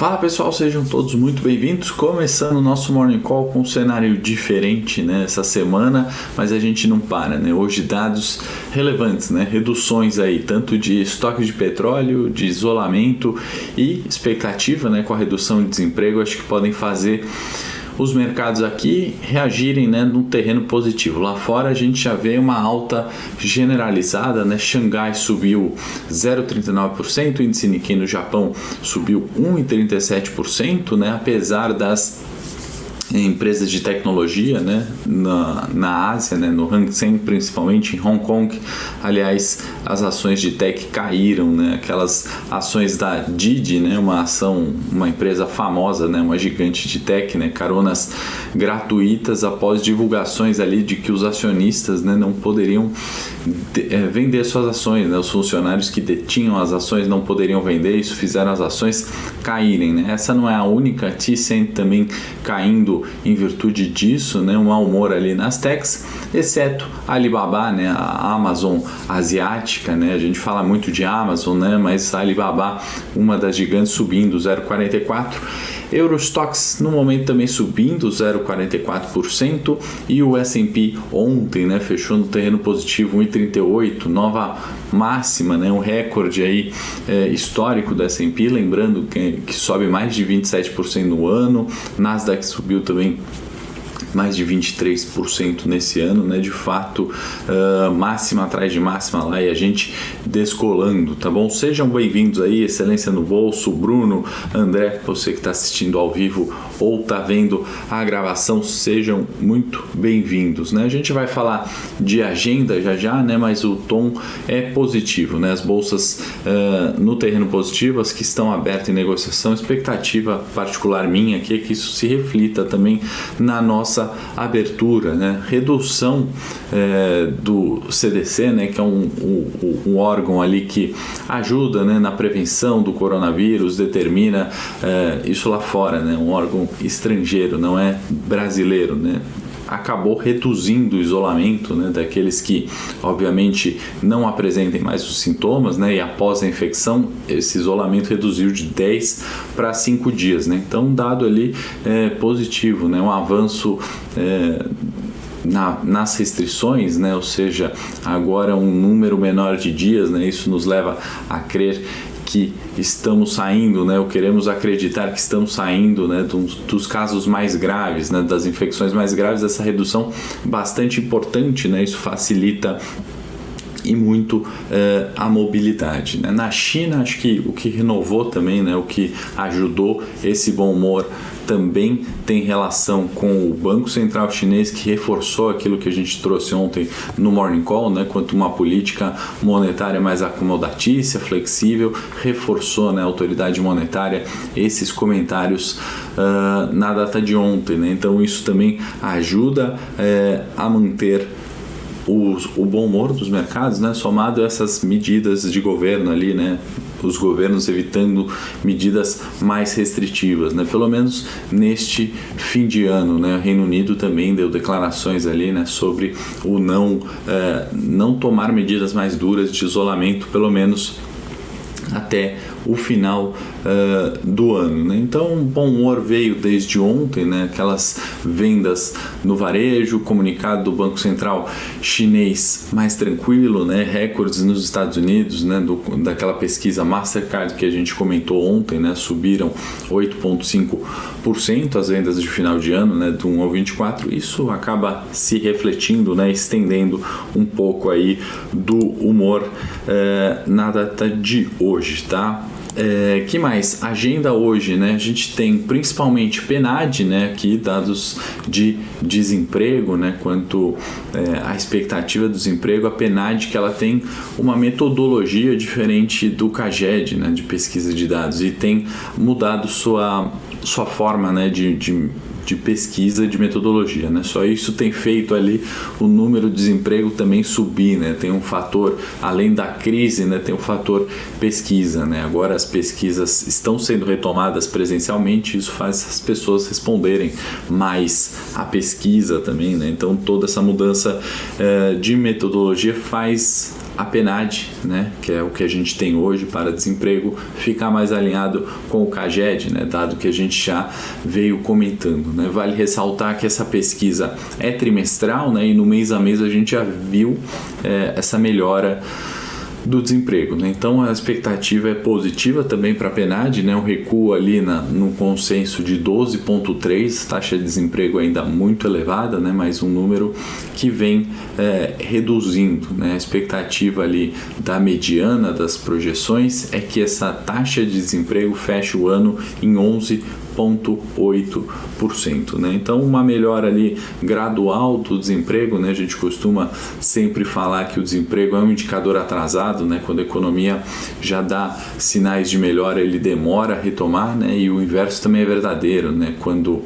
Fala pessoal, sejam todos muito bem-vindos. Começando o nosso Morning Call com um cenário diferente né, essa semana, mas a gente não para, né? Hoje dados relevantes, né? Reduções aí, tanto de estoque de petróleo, de isolamento e expectativa né, com a redução de desemprego, acho que podem fazer os mercados aqui reagirem né, num terreno positivo. Lá fora a gente já vê uma alta generalizada, né? Xangai subiu 0,39%, o índice Nikkei no Japão subiu 1,37%, né? apesar das empresas de tecnologia né, na, na Ásia, né, no Hang Seng principalmente, em Hong Kong. Aliás, as ações de tech caíram, né, aquelas ações da Didi, né, uma ação, uma empresa famosa, né, uma gigante de tech, né, caronas gratuitas após divulgações ali de que os acionistas né, não poderiam de, é, vender suas ações, né, os funcionários que detinham as ações não poderiam vender, isso fizeram as ações caírem. Né. Essa não é a única, Tencent também caindo em virtude disso, né, um mau humor ali nas techs, exceto a Alibaba, né, a Amazon asiática, né, a gente fala muito de Amazon, né, mas a Alibaba, uma das gigantes subindo 0,44, Eurostox no momento também subindo 0,44% e o S&P ontem, né, fechou no terreno positivo 1,38, nova máxima, né, um recorde aí é, histórico do S&P, lembrando que, que sobe mais de 27% no ano, Nasdaq subiu também mais de 23% nesse ano, né? De fato, uh, máxima atrás de máxima lá e a gente descolando, tá bom? Sejam bem-vindos aí, Excelência no Bolso, Bruno, André, você que está assistindo ao vivo ou está vendo a gravação, sejam muito bem-vindos, né? A gente vai falar de agenda já já, né? Mas o tom é positivo, né? As bolsas uh, no terreno positivo, as que estão abertas em negociação, expectativa particular minha aqui é que isso se reflita também na nossa essa abertura, né? redução é, do CDC, né? que é um, um, um, órgão ali que ajuda né? na prevenção do coronavírus, determina é, isso lá fora, né? um órgão estrangeiro, não é brasileiro. Né? Acabou reduzindo o isolamento né, daqueles que, obviamente, não apresentem mais os sintomas, né, e após a infecção, esse isolamento reduziu de 10 para 5 dias. Né? Então, um dado ali é, positivo, né, um avanço. É, na, nas restrições, né? ou seja, agora um número menor de dias, né? isso nos leva a crer que estamos saindo, né, ou queremos acreditar que estamos saindo né, dos, dos casos mais graves, né, das infecções mais graves, essa redução bastante importante, né, isso facilita e muito uh, a mobilidade. Né? Na China, acho que o que renovou também, né, o que ajudou esse bom humor também tem relação com o Banco Central Chinês, que reforçou aquilo que a gente trouxe ontem no Morning Call, né, quanto uma política monetária mais acomodatícia, flexível, reforçou né, a autoridade monetária esses comentários uh, na data de ontem. Né? Então, isso também ajuda uh, a manter o, o bom humor dos mercados, né, somado a essas medidas de governo ali, né, os governos evitando medidas mais restritivas, né? Pelo menos neste fim de ano, né? O Reino Unido também deu declarações ali, né? Sobre o não eh, não tomar medidas mais duras de isolamento, pelo menos até o final uh, do ano. Né? Então, o bom humor veio desde ontem, né? aquelas vendas no varejo, comunicado do Banco Central chinês mais tranquilo, né? recordes nos Estados Unidos, né? Do, daquela pesquisa Mastercard que a gente comentou ontem, né? subiram 8,5% as vendas de final de ano, né? do 1 ao 24. Isso acaba se refletindo, né? estendendo um pouco aí do humor uh, na data de hoje, tá? É, que mais? Agenda hoje, né? A gente tem principalmente PNAD, né? Aqui dados de desemprego, né? Quanto é, à expectativa do desemprego, a PNAD que ela tem uma metodologia diferente do CAGED, né? De pesquisa de dados e tem mudado sua, sua forma, né? de, de de pesquisa de metodologia, né? Só isso tem feito ali o número de desemprego também subir, né? Tem um fator além da crise, né? Tem um fator pesquisa, né? Agora as pesquisas estão sendo retomadas presencialmente, isso faz as pessoas responderem mais à pesquisa também, né? Então toda essa mudança eh, de metodologia faz a PNAD, né, que é o que a gente tem hoje para desemprego, ficar mais alinhado com o CAGED, né, dado que a gente já veio comentando. Né. Vale ressaltar que essa pesquisa é trimestral né, e no mês a mês a gente já viu é, essa melhora do desemprego. Né? Então a expectativa é positiva também para a PNAD, né? um recuo ali na, no consenso de 12,3, taxa de desemprego ainda muito elevada, né? mas um número que vem é, reduzindo. Né? A expectativa ali da mediana das projeções é que essa taxa de desemprego feche o ano em 11 0,8%. Né? Então, uma melhora ali gradual do desemprego, né? a gente costuma sempre falar que o desemprego é um indicador atrasado, né? quando a economia já dá sinais de melhora, ele demora a retomar, né? e o inverso também é verdadeiro, né? quando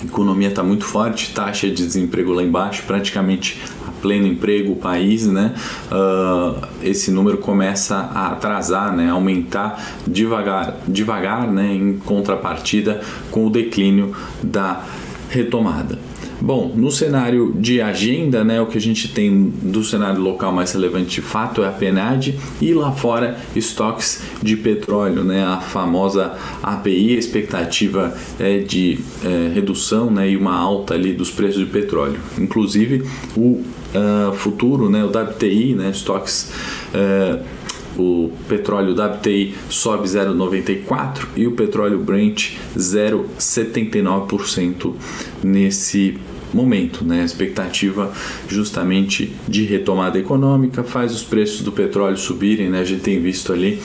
a economia está muito forte, taxa de desemprego lá embaixo, praticamente pleno emprego o país, né, uh, esse número começa a atrasar, né, aumentar devagar, devagar, né, em contrapartida com o declínio da retomada. Bom, no cenário de agenda, né, o que a gente tem do cenário local mais relevante de fato é a PNAD e lá fora estoques de petróleo, né, a famosa API, a expectativa é de é, redução né, e uma alta ali dos preços de petróleo. Inclusive o uh, futuro, né, o WTI, né, estoques. Uh, o petróleo WTI sobe 0,94 e o petróleo Brent 0,79% nesse momento, né? A expectativa justamente de retomada econômica faz os preços do petróleo subirem, né? A gente tem visto ali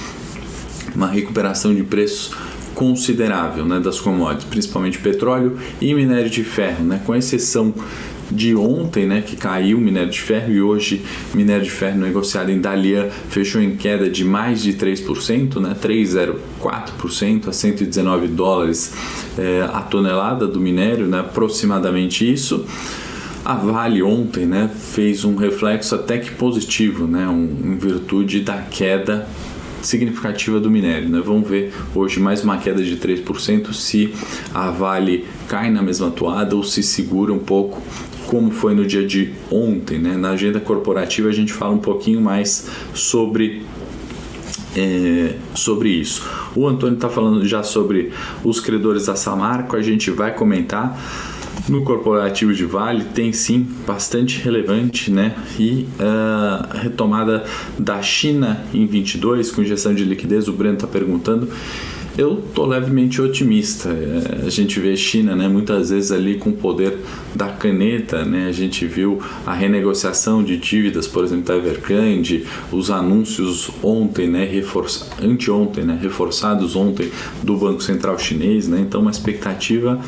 uma recuperação de preços considerável, né, das commodities, principalmente petróleo e minério de ferro, né? Com exceção de ontem, né, que caiu o minério de ferro e hoje minério de ferro negociado em Dalian fechou em queda de mais de 3%, né, 3,04% a 119 dólares é, a tonelada do minério, né, aproximadamente isso. A Vale ontem né, fez um reflexo até que positivo, né, um, em virtude da queda significativa do minério. Né? Vamos ver hoje mais uma queda de 3% se a Vale cai na mesma toada ou se segura um pouco como foi no dia de ontem. Né? Na agenda corporativa a gente fala um pouquinho mais sobre é, sobre isso. O Antônio está falando já sobre os credores da Samarco, a gente vai comentar no corporativo de Vale tem sim bastante relevante, né? E uh, retomada da China em 22 com injeção de liquidez, o Breno está perguntando. Eu tô levemente otimista. É, a gente vê China, né, muitas vezes ali com o poder da caneta, né? A gente viu a renegociação de dívidas, por exemplo, da Evergrande, os anúncios ontem, né, reforça, anteontem, né, reforçados ontem do Banco Central Chinês, né? Então uma expectativa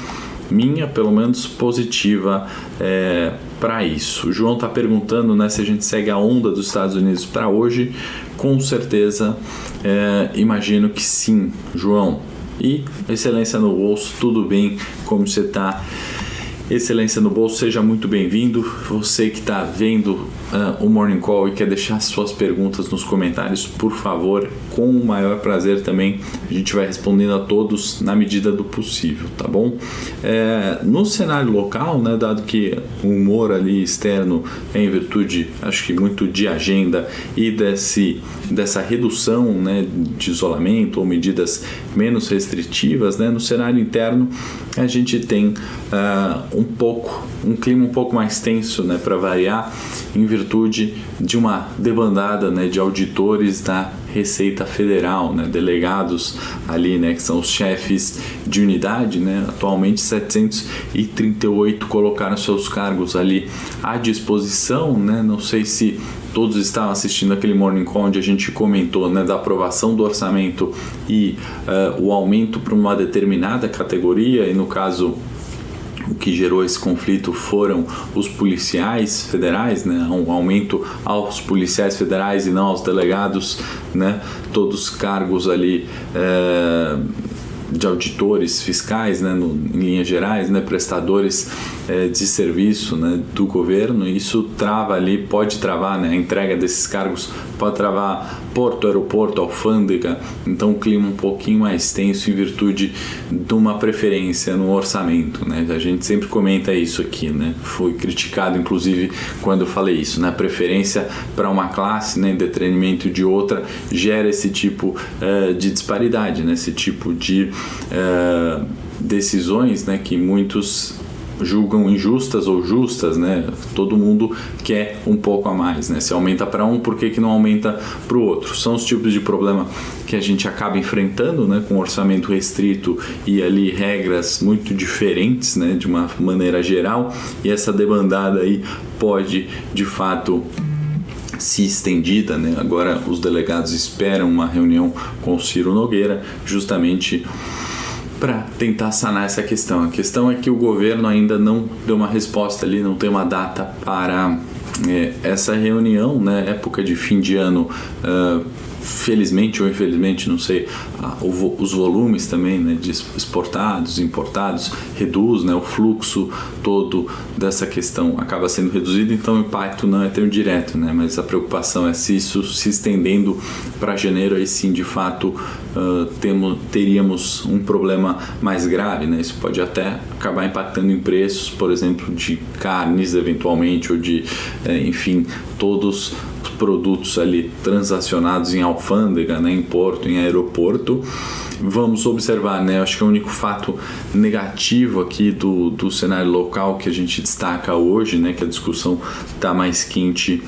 minha, pelo menos positiva é, para isso. O João está perguntando né, se a gente segue a onda dos Estados Unidos para hoje. Com certeza, é, imagino que sim, João. E excelência no bolso, tudo bem? Como você está? Excelência no Bolso, seja muito bem-vindo. Você que está vendo uh, o Morning Call e quer deixar suas perguntas nos comentários, por favor, com o maior prazer também. A gente vai respondendo a todos na medida do possível, tá bom? É, no cenário local, né, dado que o humor ali externo é em virtude, acho que muito de agenda e desse, dessa redução né, de isolamento ou medidas menos restritivas, né, no cenário interno a gente tem uh, um pouco, um clima um pouco mais tenso, né, para variar, em virtude de uma debandada, né, de auditores da Receita Federal, né, delegados ali, né, que são os chefes de unidade, né, atualmente 738 colocaram seus cargos ali à disposição, né, não sei se todos estavam assistindo aquele Morning Call onde a gente comentou né, da aprovação do orçamento e uh, o aumento para uma determinada categoria, e no caso que gerou esse conflito foram os policiais federais, né? um aumento aos policiais federais e não aos delegados, né? todos cargos ali é, de auditores fiscais, né? No, em linhas gerais, né? prestadores é, de serviço né? do governo. Isso trava ali, pode travar né? a entrega desses cargos, pode travar porto, aeroporto, alfândega, então o clima um pouquinho mais tenso em virtude de uma preferência no orçamento, né? A gente sempre comenta isso aqui, né? Foi criticado inclusive quando eu falei isso, né? Preferência para uma classe, né, em detrimento de outra, gera esse tipo uh, de disparidade, né? Esse tipo de uh, decisões, né, que muitos julgam injustas ou justas, né? Todo mundo quer um pouco a mais, né? Se aumenta para um, por que, que não aumenta para o outro? São os tipos de problema que a gente acaba enfrentando, né? Com orçamento restrito e ali regras muito diferentes, né? De uma maneira geral e essa demandada aí pode, de fato, se estendida, né? Agora os delegados esperam uma reunião com o Ciro Nogueira, justamente para tentar sanar essa questão. A questão é que o governo ainda não deu uma resposta ali, não tem uma data para é, essa reunião, né? Época de fim de ano. Uh, felizmente ou infelizmente, não sei, os volumes também né, de exportados, importados, reduz, né, o fluxo todo dessa questão acaba sendo reduzido, então o impacto não é tão direto, né, mas a preocupação é se isso se estendendo para janeiro, aí sim, de fato, uh, temos, teríamos um problema mais grave, né, isso pode até acabar impactando em preços, por exemplo, de carnes eventualmente, ou de, eh, enfim, todos produtos ali transacionados em alfândega, né, em porto, em aeroporto. Vamos observar, né? Acho que é o único fato negativo aqui do, do cenário local que a gente destaca hoje, né? Que a discussão está mais quente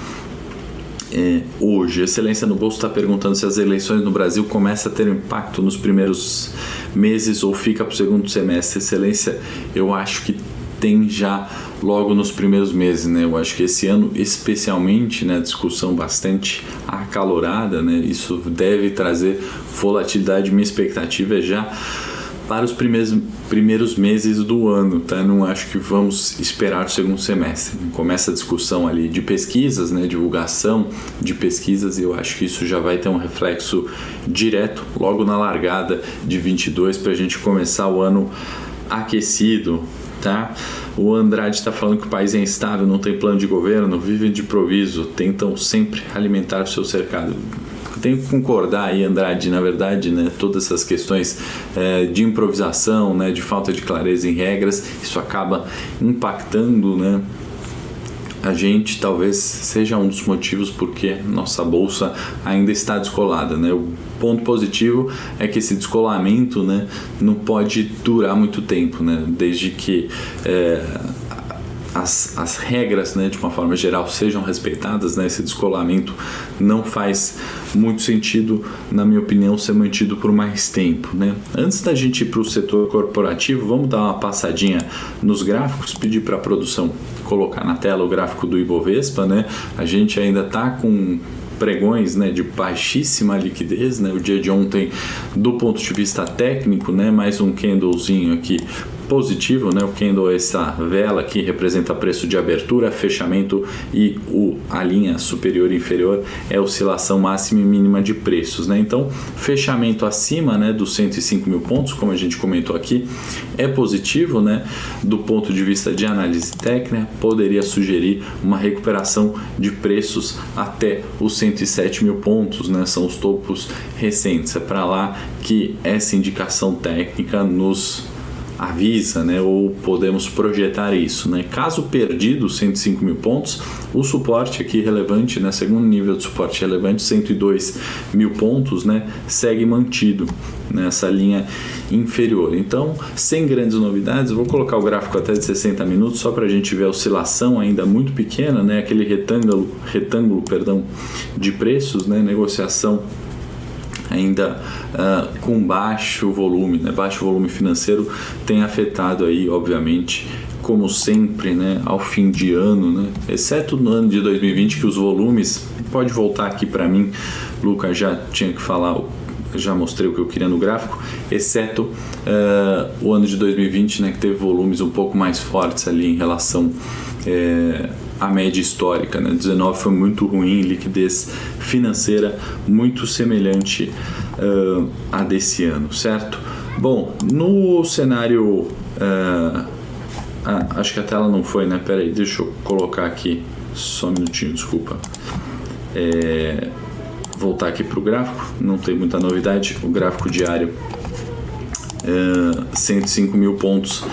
é, hoje. Excelência no Bolso está perguntando se as eleições no Brasil começam a ter impacto nos primeiros meses ou fica para o segundo semestre. Excelência, eu acho que tem já logo nos primeiros meses, né? Eu acho que esse ano, especialmente, né, discussão bastante acalorada, né? Isso deve trazer volatilidade. Minha expectativa é já para os primeiros, primeiros meses do ano, tá? Não acho que vamos esperar o segundo semestre. Começa a discussão ali de pesquisas, né? Divulgação de pesquisas e eu acho que isso já vai ter um reflexo direto logo na largada de 22 para a gente começar o ano aquecido, tá? O Andrade está falando que o país é instável, não tem plano de governo, vivem de improviso, tentam sempre alimentar o seu cercado. tenho que concordar aí, Andrade, na verdade, né, todas essas questões é, de improvisação, né, de falta de clareza em regras, isso acaba impactando, né, a gente talvez seja um dos motivos porque nossa bolsa ainda está descolada, né? O ponto positivo é que esse descolamento, né, não pode durar muito tempo, né? Desde que é, as, as regras, né, de uma forma geral, sejam respeitadas, né, esse descolamento não faz muito sentido, na minha opinião, ser mantido por mais tempo. Né? Antes da gente ir para o setor corporativo, vamos dar uma passadinha nos gráficos, pedir para a produção colocar na tela o gráfico do Ibovespa. Né? A gente ainda está com pregões né, de baixíssima liquidez, né, o dia de ontem do ponto de vista técnico, né, mais um candlezinho aqui positivo, né? O candle é essa vela que representa preço de abertura, fechamento e o, a linha superior e inferior é oscilação máxima e mínima de preços, né? Então, fechamento acima, né, dos 105 mil pontos, como a gente comentou aqui, é positivo, né? Do ponto de vista de análise técnica, poderia sugerir uma recuperação de preços até os 107 mil pontos, né? São os topos recentes. É para lá que essa indicação técnica nos avisa, né, ou podemos projetar isso. Né? Caso perdido 105 mil pontos, o suporte aqui relevante, né, segundo nível de suporte relevante, 102 mil pontos, né, segue mantido nessa linha inferior. Então, sem grandes novidades, vou colocar o gráfico até de 60 minutos só para a gente ver a oscilação ainda muito pequena, né, aquele retângulo, retângulo perdão, de preços, né, negociação ainda uh, com baixo volume, né? baixo volume financeiro tem afetado aí, obviamente, como sempre, né, ao fim de ano, né, exceto no ano de 2020 que os volumes pode voltar aqui para mim, Lucas já tinha que falar, já mostrei o que eu queria no gráfico, exceto uh, o ano de 2020, né, que teve volumes um pouco mais fortes ali em relação é, a média histórica. Né? 19 foi muito ruim, liquidez financeira muito semelhante uh, a desse ano, certo? Bom, no cenário. Uh, ah, acho que a tela não foi, né? Pera aí, deixa eu colocar aqui. Só um minutinho, desculpa. É, voltar aqui para o gráfico, não tem muita novidade. O gráfico diário, é, 105 mil pontos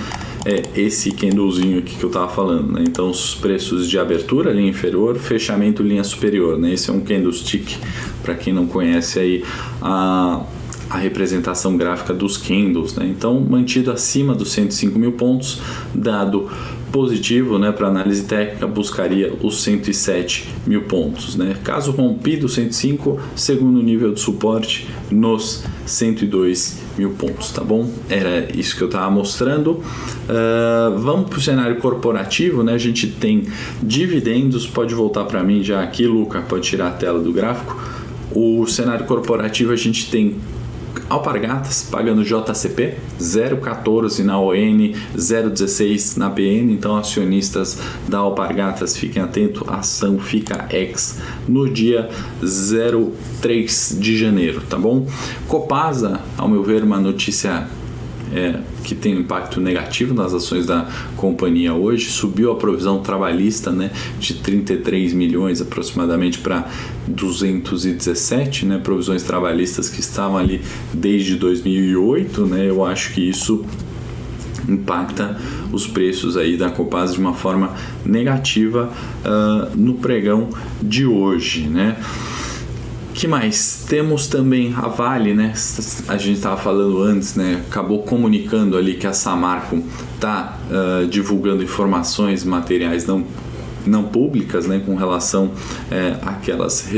é esse candlezinho aqui que eu estava falando, né? Então os preços de abertura, linha inferior, fechamento, linha superior, né? Esse é um candlestick, para quem não conhece aí a, a representação gráfica dos candles, né? Então mantido acima dos 105 mil pontos, dado positivo, né, para análise técnica, buscaria os 107 mil pontos. Né? Caso rompido 105, segundo nível de suporte nos 102 mil pontos, tá bom? Era isso que eu estava mostrando. Uh, vamos para o cenário corporativo, né? A gente tem dividendos, pode voltar para mim já aqui, Luca, pode tirar a tela do gráfico. O cenário corporativo a gente tem Alpargatas pagando JCP 0,14 na ON, 0,16 na PN. Então, acionistas da Alpargatas fiquem atentos, a ação fica ex no dia 03 de janeiro, tá bom? Copasa, ao meu ver, uma notícia é, que tem um impacto negativo nas ações da companhia hoje, subiu a provisão trabalhista né, de 33 milhões aproximadamente para 217, né, provisões trabalhistas que estavam ali desde 2008, né, eu acho que isso impacta os preços aí da Copasa de uma forma negativa uh, no pregão de hoje, né? Que mais? Temos também a Vale, né? A gente estava falando antes, né? Acabou comunicando ali que a Samarco está uh, ah, divulgando informações materiais não não públicas, né, com relação é, àquelas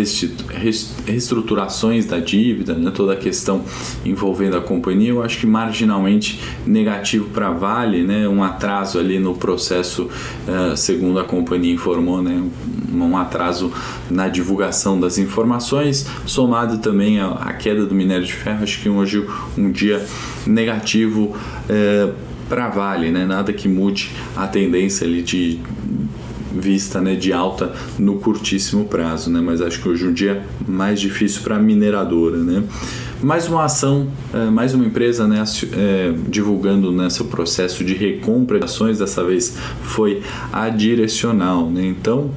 reestruturações da dívida, né, toda a questão envolvendo a companhia, eu acho que marginalmente negativo para a Vale, né, um atraso ali no processo, é, segundo a companhia informou, né, um atraso na divulgação das informações, somado também à, queda do minério de ferro, acho que hoje um dia negativo é, para a Vale, né? nada que mude a tendência ali de vista né, de alta no curtíssimo prazo, né? mas acho que hoje é um dia mais difícil para a mineradora. Né? Mais uma ação, é, mais uma empresa né, é, divulgando né, seu processo de recompra de ações, dessa vez foi a Direcional. Né? Então,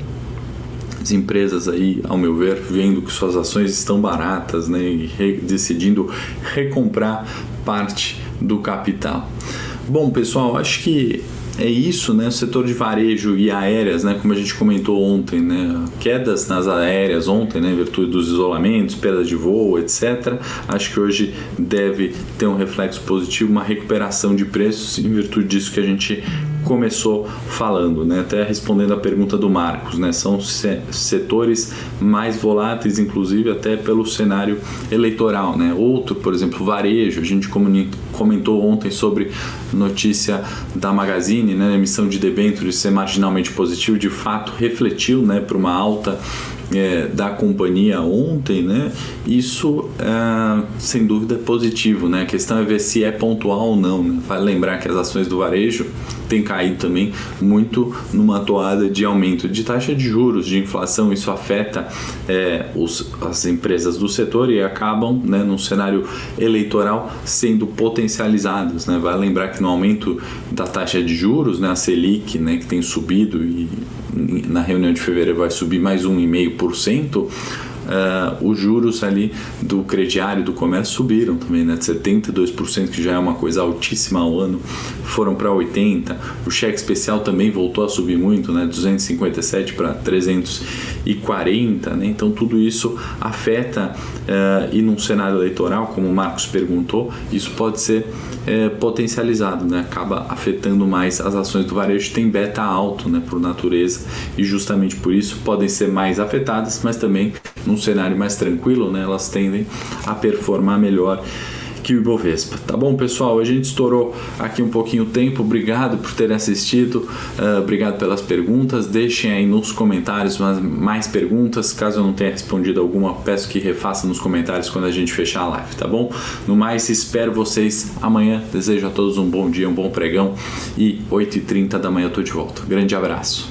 as empresas aí, ao meu ver, vendo que suas ações estão baratas né, e re decidindo recomprar parte do capital. Bom, pessoal, acho que é isso, né? O setor de varejo e aéreas, né? Como a gente comentou ontem, né? Quedas nas aéreas ontem, né? Em virtude dos isolamentos, perda de voo, etc. Acho que hoje deve ter um reflexo positivo, uma recuperação de preços em virtude disso que a gente começou falando, né? Até respondendo a pergunta do Marcos, né? São setores mais voláteis, inclusive até pelo cenário eleitoral, né? Outro, por exemplo, varejo. A gente comentou ontem sobre notícia da Magazine, né? Emissão de debêntures ser marginalmente positivo, de fato refletiu, né? Para uma alta é, da companhia ontem, né? Isso é, sem dúvida é positivo, né? A questão é ver se é pontual ou não. Né? Vale lembrar que as ações do varejo têm caído também muito numa toada de aumento de taxa de juros, de inflação. Isso afeta é, os, as empresas do setor e acabam, né, num cenário eleitoral, sendo potencializadas. Né? Vale lembrar que no aumento da taxa de juros, né, a Selic, né, que tem subido e na reunião de fevereiro vai subir mais 1,5%, uh, os juros ali do crediário do comércio subiram também, né? De 72%, que já é uma coisa altíssima ao ano, foram para 80%. O cheque especial também voltou a subir muito, né? 257 para 340, né? Então tudo isso afeta uh, e num cenário eleitoral, como o Marcos perguntou, isso pode ser é, potencializado, né? acaba afetando mais as ações do varejo, tem beta alto né? por natureza e justamente por isso podem ser mais afetadas, mas também num cenário mais tranquilo, né, elas tendem a performar melhor que o Ibovespa. Tá bom, pessoal? A gente estourou aqui um pouquinho o tempo. Obrigado por terem assistido. Uh, obrigado pelas perguntas. Deixem aí nos comentários mais perguntas. Caso eu não tenha respondido alguma, peço que refaça nos comentários quando a gente fechar a live, tá bom? No mais, espero vocês amanhã. Desejo a todos um bom dia, um bom pregão. E 8h30 da manhã eu tô de volta. Grande abraço.